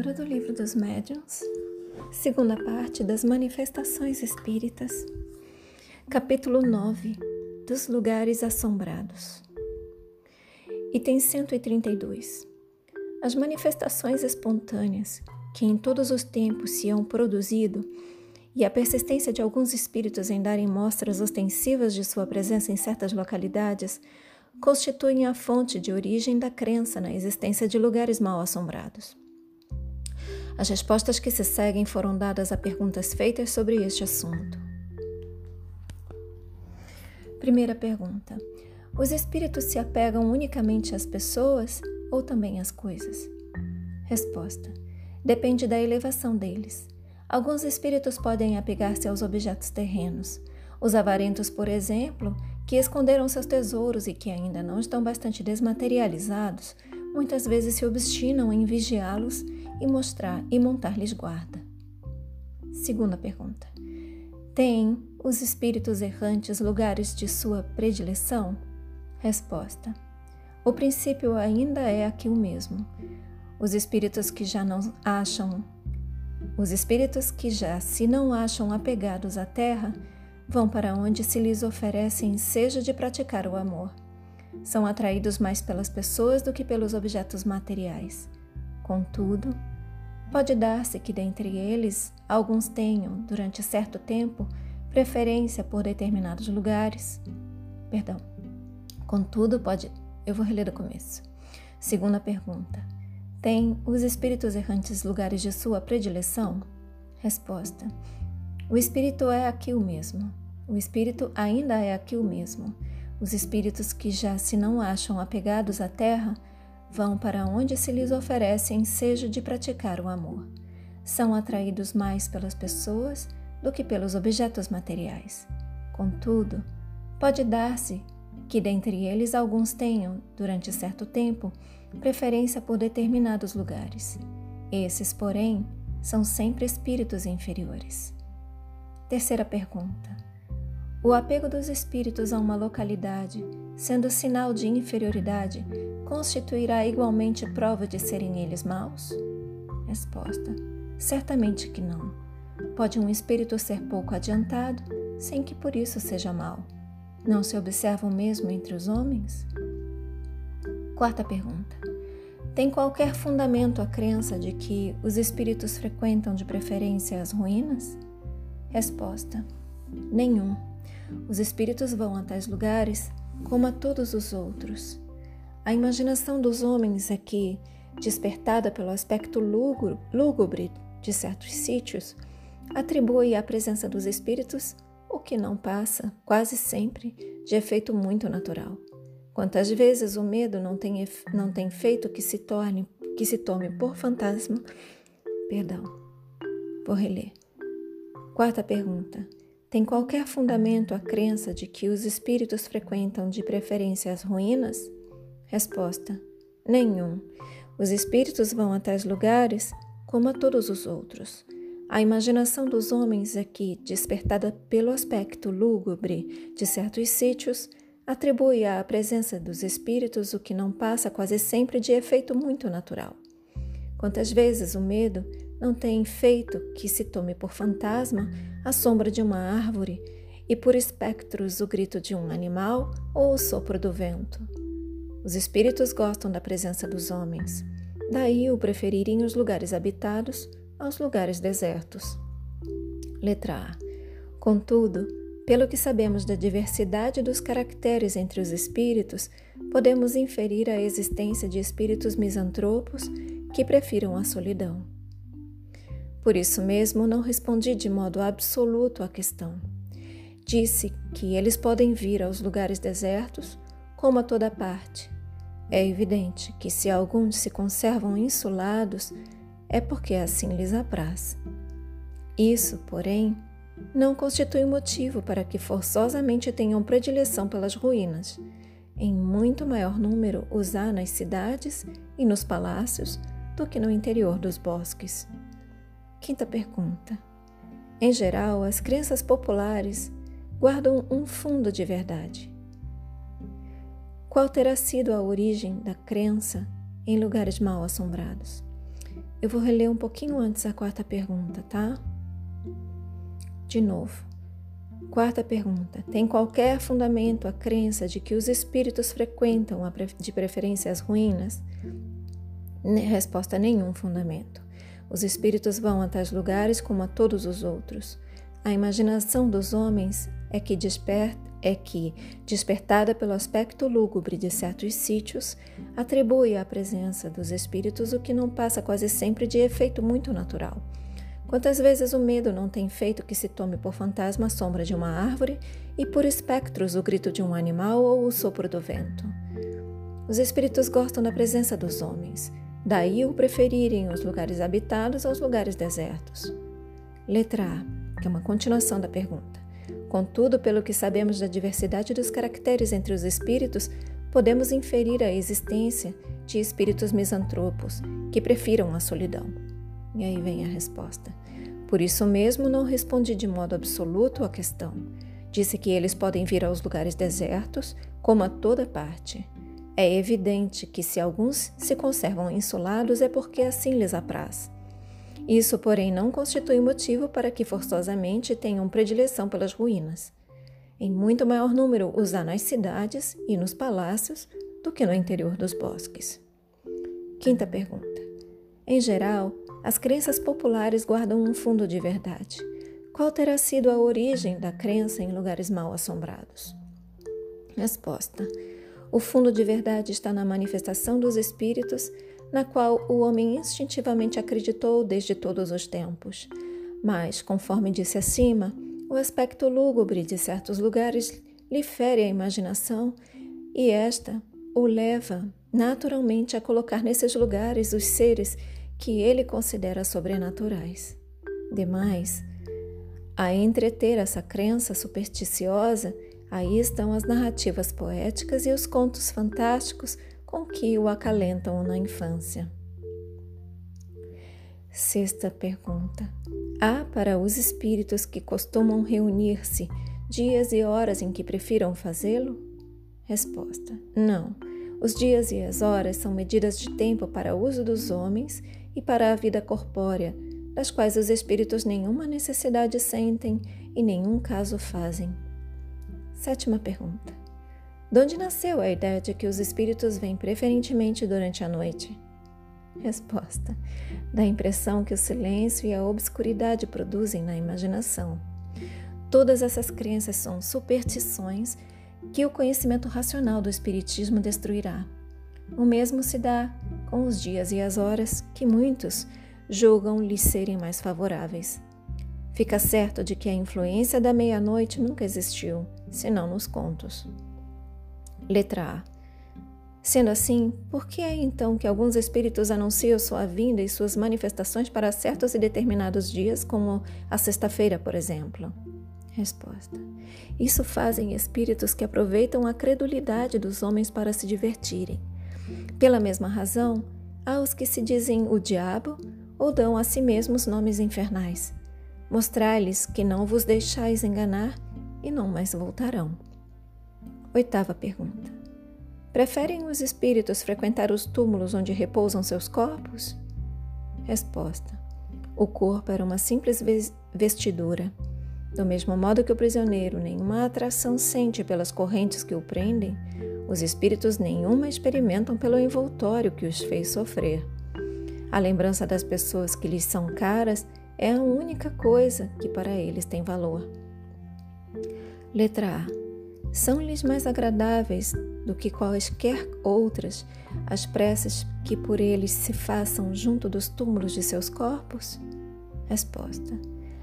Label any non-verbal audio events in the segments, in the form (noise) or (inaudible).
Leitura do Livro dos Médiuns, segunda parte das Manifestações Espíritas, capítulo 9 dos Lugares Assombrados. Item 132. As manifestações espontâneas que em todos os tempos se hão produzido e a persistência de alguns espíritos em darem mostras ostensivas de sua presença em certas localidades constituem a fonte de origem da crença na existência de lugares mal assombrados. As respostas que se seguem foram dadas a perguntas feitas sobre este assunto. Primeira pergunta: Os espíritos se apegam unicamente às pessoas ou também às coisas? Resposta: Depende da elevação deles. Alguns espíritos podem apegar-se aos objetos terrenos. Os avarentos, por exemplo, que esconderam seus tesouros e que ainda não estão bastante desmaterializados, muitas vezes se obstinam em vigiá-los e mostrar e montar-lhes guarda. Segunda pergunta: Têm os espíritos errantes lugares de sua predileção? Resposta: O princípio ainda é aqui o mesmo. Os espíritos que já não acham os espíritos que já se não acham apegados à terra vão para onde se lhes oferece ensejo de praticar o amor. São atraídos mais pelas pessoas do que pelos objetos materiais. Contudo, pode dar-se que dentre eles alguns tenham, durante certo tempo, preferência por determinados lugares. Perdão. Contudo, pode. Eu vou reler do começo. Segunda pergunta. Tem os espíritos errantes lugares de sua predileção? Resposta. O espírito é aqui o mesmo. O espírito ainda é aqui o mesmo. Os espíritos que já se não acham apegados à terra vão para onde se lhes oferece ensejo de praticar o amor. São atraídos mais pelas pessoas do que pelos objetos materiais. Contudo, pode dar-se que dentre eles alguns tenham, durante certo tempo, preferência por determinados lugares. Esses, porém, são sempre espíritos inferiores. Terceira pergunta. O apego dos espíritos a uma localidade, sendo sinal de inferioridade, constituirá igualmente prova de serem eles maus? Resposta: Certamente que não. Pode um espírito ser pouco adiantado, sem que por isso seja mau. Não se observa o mesmo entre os homens? Quarta pergunta. Tem qualquer fundamento a crença de que os espíritos frequentam de preferência as ruínas? Resposta: Nenhum. Os espíritos vão a tais lugares como a todos os outros. A imaginação dos homens é que, despertada pelo aspecto lúgubre de certos sítios, atribui à presença dos espíritos o que não passa, quase sempre, de efeito muito natural. Quantas vezes o medo não tem, não tem feito que se torne, que se tome por fantasma? Perdão. Vou reler. Quarta pergunta. Tem qualquer fundamento a crença de que os espíritos frequentam de preferência as ruínas? Resposta: Nenhum. Os espíritos vão a tais lugares como a todos os outros. A imaginação dos homens é que, despertada pelo aspecto lúgubre de certos sítios, atribui à presença dos espíritos o que não passa quase sempre de efeito muito natural. Quantas vezes o medo não tem feito que se tome por fantasma a sombra de uma árvore e por espectros o grito de um animal ou o sopro do vento. Os espíritos gostam da presença dos homens, daí o preferirem os lugares habitados aos lugares desertos. Letra A. Contudo, pelo que sabemos da diversidade dos caracteres entre os espíritos, podemos inferir a existência de espíritos misantropos que prefiram a solidão. Por isso mesmo, não respondi de modo absoluto à questão. Disse que eles podem vir aos lugares desertos, como a toda parte. É evidente que se alguns se conservam insulados, é porque assim lhes apraz. Isso, porém, não constitui motivo para que forçosamente tenham predileção pelas ruínas. Em muito maior número há nas cidades e nos palácios do que no interior dos bosques. Quinta pergunta. Em geral, as crenças populares guardam um fundo de verdade. Qual terá sido a origem da crença em lugares mal assombrados? Eu vou reler um pouquinho antes a quarta pergunta, tá? De novo. Quarta pergunta: Tem qualquer fundamento a crença de que os espíritos frequentam de preferência as ruínas? Resposta: nenhum fundamento. Os espíritos vão a tais lugares como a todos os outros. A imaginação dos homens é que desperta é que, despertada pelo aspecto lúgubre de certos sítios, atribui à presença dos espíritos o que não passa quase sempre de efeito muito natural. Quantas vezes o medo não tem feito que se tome por fantasma a sombra de uma árvore e por espectros o grito de um animal ou o sopro do vento? Os espíritos gostam da presença dos homens, daí o preferirem os lugares habitados aos lugares desertos. Letra A, que é uma continuação da pergunta. Contudo, pelo que sabemos da diversidade dos caracteres entre os espíritos, podemos inferir a existência de espíritos misantropos que prefiram a solidão. E aí vem a resposta. Por isso mesmo não respondi de modo absoluto à questão. Disse que eles podem vir aos lugares desertos, como a toda parte. É evidente que se alguns se conservam insolados é porque assim lhes apraz. Isso, porém, não constitui motivo para que forçosamente tenham predileção pelas ruínas. Em muito maior número os há nas cidades e nos palácios do que no interior dos bosques. Quinta pergunta. Em geral, as crenças populares guardam um fundo de verdade. Qual terá sido a origem da crença em lugares mal assombrados? Resposta: O fundo de verdade está na manifestação dos espíritos na qual o homem instintivamente acreditou desde todos os tempos. Mas, conforme disse acima, o aspecto lúgubre de certos lugares lhe fere a imaginação e esta o leva naturalmente a colocar nesses lugares os seres que ele considera sobrenaturais. Demais, a entreter essa crença supersticiosa, aí estão as narrativas poéticas e os contos fantásticos com que o acalentam na infância. Sexta pergunta: Há para os espíritos que costumam reunir-se dias e horas em que prefiram fazê-lo? Resposta: Não. Os dias e as horas são medidas de tempo para o uso dos homens e para a vida corpórea, das quais os espíritos nenhuma necessidade sentem e nenhum caso fazem. Sétima pergunta: de onde nasceu a ideia de que os espíritos vêm preferentemente durante a noite? Resposta: da impressão que o silêncio e a obscuridade produzem na imaginação. Todas essas crenças são superstições que o conhecimento racional do Espiritismo destruirá. O mesmo se dá com os dias e as horas que muitos julgam lhes serem mais favoráveis. Fica certo de que a influência da meia-noite nunca existiu, senão nos contos. Letra A. Sendo assim, por que é então que alguns espíritos anunciam sua vinda e suas manifestações para certos e determinados dias, como a sexta-feira, por exemplo? Resposta: Isso fazem espíritos que aproveitam a credulidade dos homens para se divertirem. Pela mesma razão, há os que se dizem o diabo ou dão a si mesmos nomes infernais. Mostrai-lhes que não vos deixais enganar e não mais voltarão. Oitava pergunta: Preferem os espíritos frequentar os túmulos onde repousam seus corpos? Resposta: O corpo era uma simples vestidura. Do mesmo modo que o prisioneiro nenhuma atração sente pelas correntes que o prendem, os espíritos nenhuma experimentam pelo envoltório que os fez sofrer. A lembrança das pessoas que lhes são caras é a única coisa que para eles tem valor. Letra A. São-lhes mais agradáveis do que quaisquer outras as preces que por eles se façam junto dos túmulos de seus corpos? Resposta: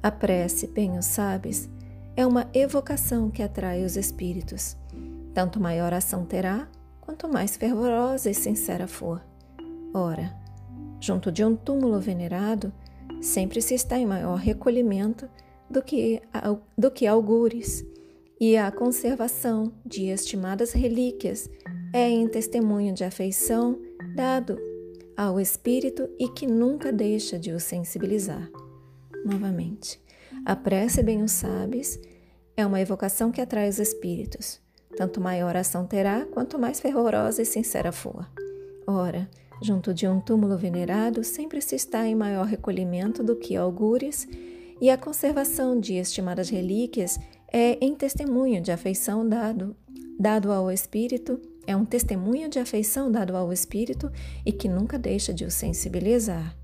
A prece, bem o sabes, é uma evocação que atrai os espíritos. Tanto maior ação terá, quanto mais fervorosa e sincera for. Ora, junto de um túmulo venerado, sempre se está em maior recolhimento do que, do que algures e a conservação de estimadas relíquias é em testemunho de afeição dado ao espírito e que nunca deixa de o sensibilizar. Novamente, a prece, bem o sabes, é uma evocação que atrai os espíritos. Tanto maior ação terá, quanto mais fervorosa e sincera for. Ora, Junto de um túmulo venerado, sempre se está em maior recolhimento do que algures, e a conservação de estimadas relíquias é em testemunho de afeição dado, dado ao espírito, é um testemunho de afeição dado ao espírito e que nunca deixa de o sensibilizar.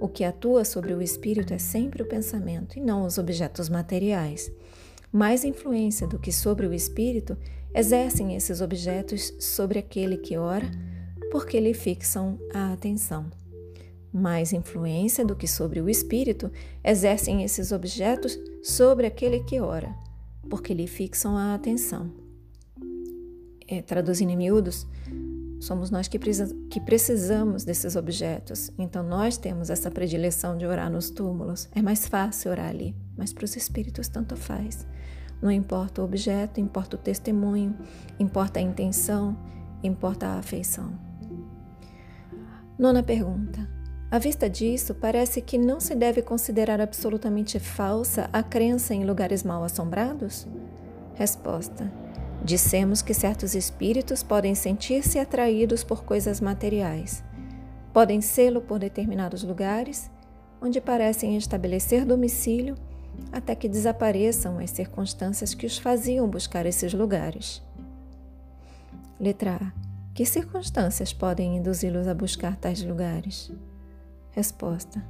O que atua sobre o espírito é sempre o pensamento e não os objetos materiais. Mais influência do que sobre o espírito exercem esses objetos sobre aquele que ora porque lhe fixam a atenção. Mais influência do que sobre o espírito exercem esses objetos sobre aquele que ora, porque lhe fixam a atenção. É, traduzindo em miúdos, somos nós que, que precisamos desses objetos, então nós temos essa predileção de orar nos túmulos. É mais fácil orar ali, mas para os espíritos tanto faz. Não importa o objeto, importa o testemunho, importa a intenção, importa a afeição. Nona pergunta. À vista disso, parece que não se deve considerar absolutamente falsa a crença em lugares mal assombrados? Resposta. Dissemos que certos espíritos podem sentir-se atraídos por coisas materiais. Podem sê-lo por determinados lugares, onde parecem estabelecer domicílio até que desapareçam as circunstâncias que os faziam buscar esses lugares. Letra A. Que circunstâncias podem induzi-los a buscar tais lugares? Resposta: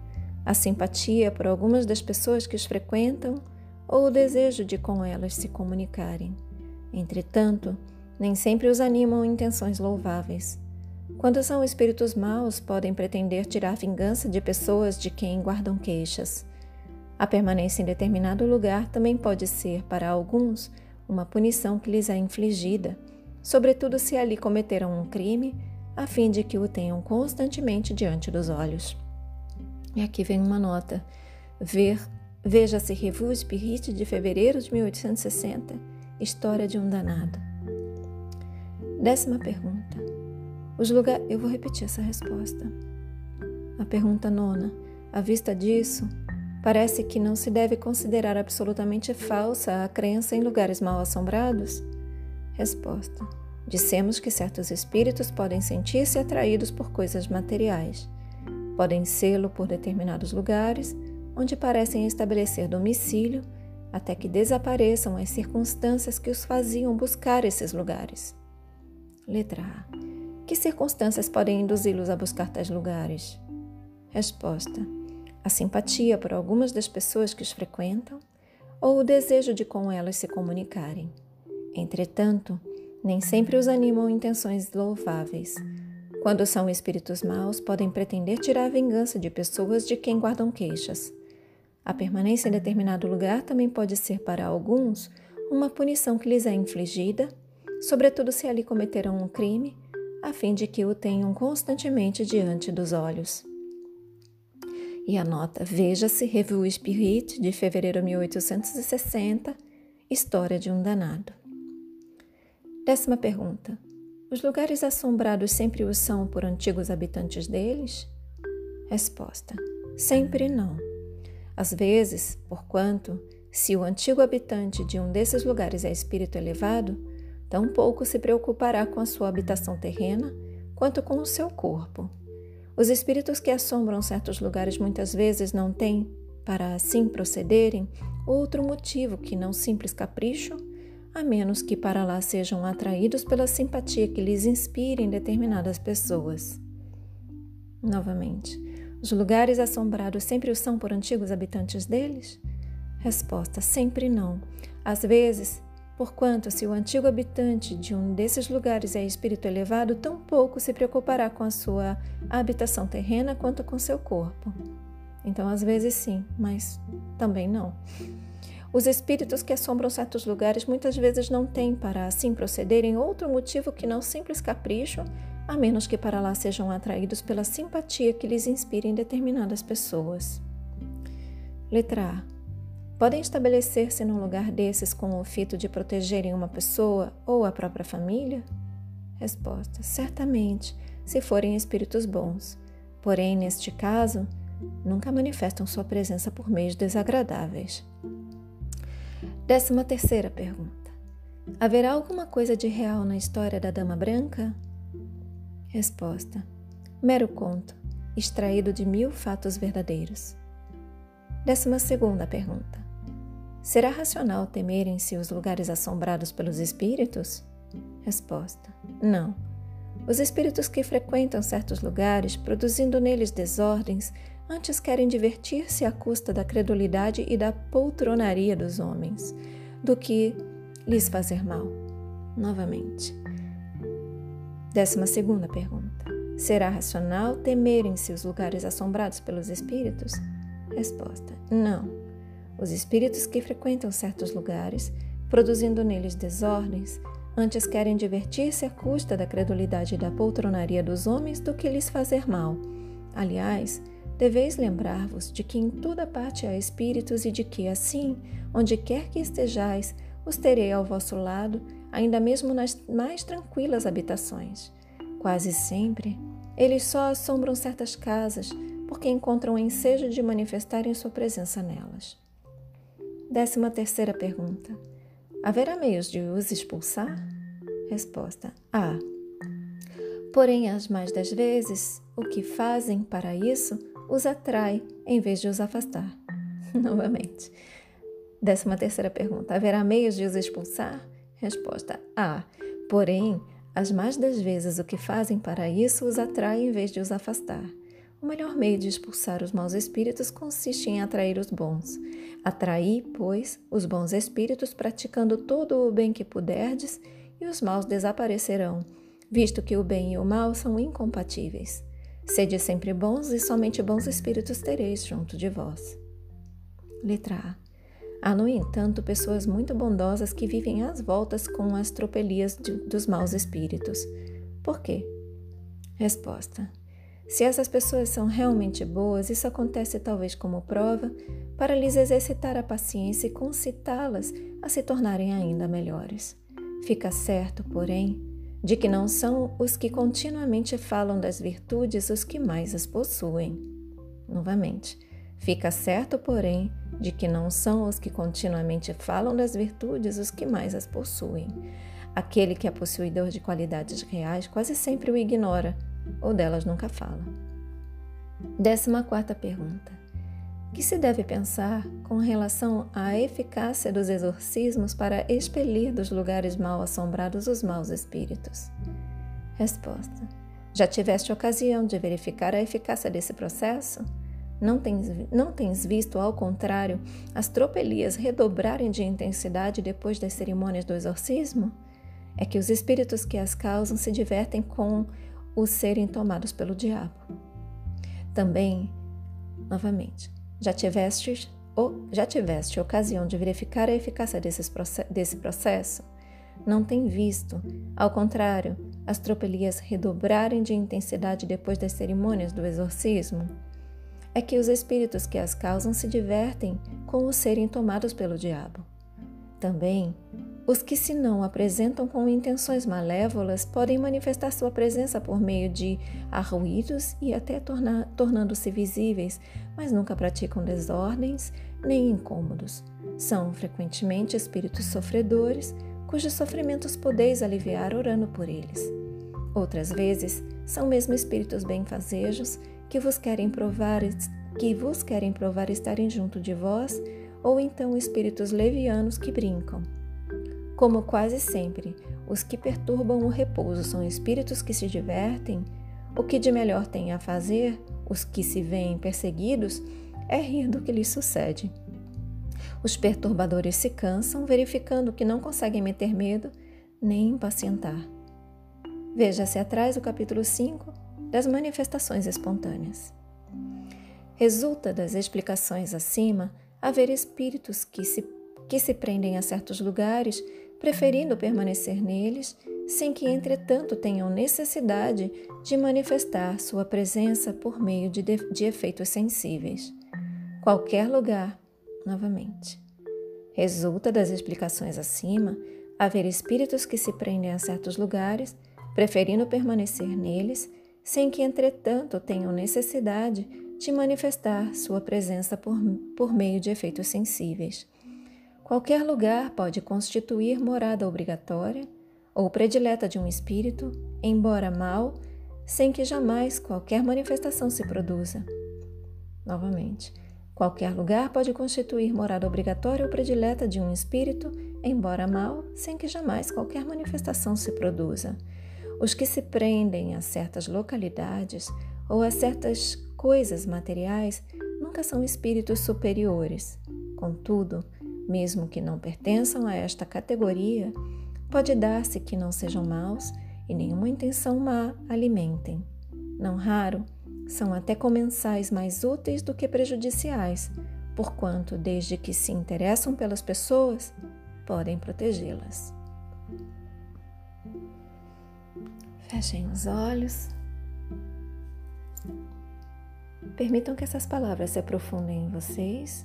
a simpatia por algumas das pessoas que os frequentam ou o desejo de com elas se comunicarem. Entretanto, nem sempre os animam intenções louváveis. Quando são espíritos maus, podem pretender tirar vingança de pessoas de quem guardam queixas. A permanência em determinado lugar também pode ser, para alguns, uma punição que lhes é infligida sobretudo se ali cometeram um crime, a fim de que o tenham constantemente diante dos olhos. E aqui vem uma nota. Ver, veja-se Revue Spirit de fevereiro de 1860, História de um Danado. Décima pergunta. Os lugares. Eu vou repetir essa resposta. A pergunta nona. À vista disso, parece que não se deve considerar absolutamente falsa a crença em lugares mal assombrados? Resposta: Dissemos que certos espíritos podem sentir-se atraídos por coisas materiais. Podem sê-lo por determinados lugares, onde parecem estabelecer domicílio, até que desapareçam as circunstâncias que os faziam buscar esses lugares. Letra A. Que circunstâncias podem induzi-los a buscar tais lugares? Resposta: A simpatia por algumas das pessoas que os frequentam ou o desejo de com elas se comunicarem. Entretanto, nem sempre os animam intenções louváveis. Quando são espíritos maus, podem pretender tirar a vingança de pessoas de quem guardam queixas. A permanência em determinado lugar também pode ser para alguns uma punição que lhes é infligida, sobretudo se ali cometeram um crime, a fim de que o tenham constantemente diante dos olhos. E a nota Veja-se Revue Spirit de fevereiro de 1860, História de um Danado. Décima pergunta: Os lugares assombrados sempre o são por antigos habitantes deles? Resposta: Sempre não. Às vezes, porquanto, se o antigo habitante de um desses lugares é espírito elevado, tão pouco se preocupará com a sua habitação terrena quanto com o seu corpo. Os espíritos que assombram certos lugares muitas vezes não têm, para assim procederem, outro motivo que não simples capricho a menos que para lá sejam atraídos pela simpatia que lhes inspirem determinadas pessoas. Novamente, os lugares assombrados sempre o são por antigos habitantes deles? Resposta: sempre não. Às vezes, porquanto se o antigo habitante de um desses lugares é espírito elevado, tão pouco se preocupará com a sua habitação terrena quanto com seu corpo. Então, às vezes sim, mas também não. Os espíritos que assombram certos lugares muitas vezes não têm para assim procederem outro motivo que não simples capricho, a menos que para lá sejam atraídos pela simpatia que lhes inspirem determinadas pessoas. Letra A. Podem estabelecer-se num lugar desses com o fito de protegerem uma pessoa ou a própria família? Resposta: Certamente, se forem espíritos bons. Porém, neste caso, nunca manifestam sua presença por meios desagradáveis. Décima terceira pergunta. Haverá alguma coisa de real na história da Dama Branca? Resposta. Mero conto, extraído de mil fatos verdadeiros. Décima segunda pergunta. Será racional temerem-se os lugares assombrados pelos espíritos? Resposta: Não. Os espíritos que frequentam certos lugares, produzindo neles desordens, antes querem divertir-se à custa da credulidade e da poltronaria dos homens, do que lhes fazer mal. Novamente. Décima segunda pergunta. Será racional temerem-se os lugares assombrados pelos espíritos? Resposta: Não. Os espíritos que frequentam certos lugares, produzindo neles desordens, antes querem divertir-se à custa da credulidade e da poltronaria dos homens do que lhes fazer mal. Aliás, deveis lembrar-vos de que em toda parte há espíritos e de que, assim, onde quer que estejais, os terei ao vosso lado, ainda mesmo nas mais tranquilas habitações. Quase sempre, eles só assombram certas casas, porque encontram ensejo de manifestarem sua presença nelas. Décima terceira pergunta. Haverá meios de os expulsar? Resposta: Há. Porém, as mais das vezes, o que fazem para isso os atrai em vez de os afastar. (laughs) Novamente. Décima terceira pergunta. Haverá meios de os expulsar? Resposta: Há. Porém, as mais das vezes o que fazem para isso os atrai em vez de os afastar. O melhor meio de expulsar os maus espíritos consiste em atrair os bons. Atraí, pois, os bons espíritos praticando todo o bem que puderdes, e os maus desaparecerão, visto que o bem e o mal são incompatíveis. Sede sempre bons e somente bons espíritos tereis junto de vós. Letra A. Há, no entanto, pessoas muito bondosas que vivem às voltas com as tropelias de, dos maus espíritos. Por quê? Resposta. Se essas pessoas são realmente boas, isso acontece talvez como prova para lhes exercitar a paciência e concitá-las a se tornarem ainda melhores. Fica certo, porém, de que não são os que continuamente falam das virtudes os que mais as possuem. Novamente, fica certo, porém, de que não são os que continuamente falam das virtudes os que mais as possuem. Aquele que é possuidor de qualidades reais quase sempre o ignora ou delas nunca fala. Décima quarta pergunta. Que se deve pensar com relação à eficácia dos exorcismos para expelir dos lugares mal assombrados os maus espíritos? Resposta. Já tiveste ocasião de verificar a eficácia desse processo? Não tens, não tens visto, ao contrário, as tropelias redobrarem de intensidade depois das cerimônias do exorcismo? É que os espíritos que as causam se divertem com os serem tomados pelo diabo. Também, novamente, já tiveste, ou, já tiveste ocasião de verificar a eficácia desse processo? Não tem visto, ao contrário, as tropelias redobrarem de intensidade depois das cerimônias do exorcismo? É que os espíritos que as causam se divertem com os serem tomados pelo diabo. Também os que se não apresentam com intenções malévolas podem manifestar sua presença por meio de arruídos e até tornando-se visíveis, mas nunca praticam desordens nem incômodos. São frequentemente espíritos sofredores, cujos sofrimentos podeis aliviar orando por eles. Outras vezes, são mesmo espíritos benfazejos que vos querem provar que vos querem provar estarem junto de vós, ou então espíritos levianos que brincam. Como quase sempre, os que perturbam o repouso são espíritos que se divertem, o que de melhor têm a fazer, os que se veem perseguidos, é rir do que lhes sucede. Os perturbadores se cansam, verificando que não conseguem meter medo nem impacientar. Veja-se atrás o capítulo 5 das manifestações espontâneas. Resulta das explicações acima haver espíritos que se, que se prendem a certos lugares preferindo permanecer neles, sem que, entretanto, tenham necessidade de manifestar sua presença por meio de, de, de efeitos sensíveis. Qualquer lugar, novamente. Resulta das explicações acima haver espíritos que se prendem a certos lugares, preferindo permanecer neles, sem que, entretanto, tenham necessidade de manifestar sua presença por, por meio de efeitos sensíveis. Qualquer lugar pode constituir morada obrigatória ou predileta de um espírito, embora mal, sem que jamais qualquer manifestação se produza. Novamente, qualquer lugar pode constituir morada obrigatória ou predileta de um espírito, embora mal, sem que jamais qualquer manifestação se produza. Os que se prendem a certas localidades ou a certas coisas materiais nunca são espíritos superiores. Contudo, mesmo que não pertençam a esta categoria, pode dar-se que não sejam maus e nenhuma intenção má alimentem. Não raro, são até comensais mais úteis do que prejudiciais, porquanto, desde que se interessam pelas pessoas, podem protegê-las. Fechem os olhos. Permitam que essas palavras se aprofundem em vocês.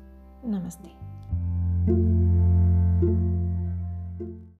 Namaste.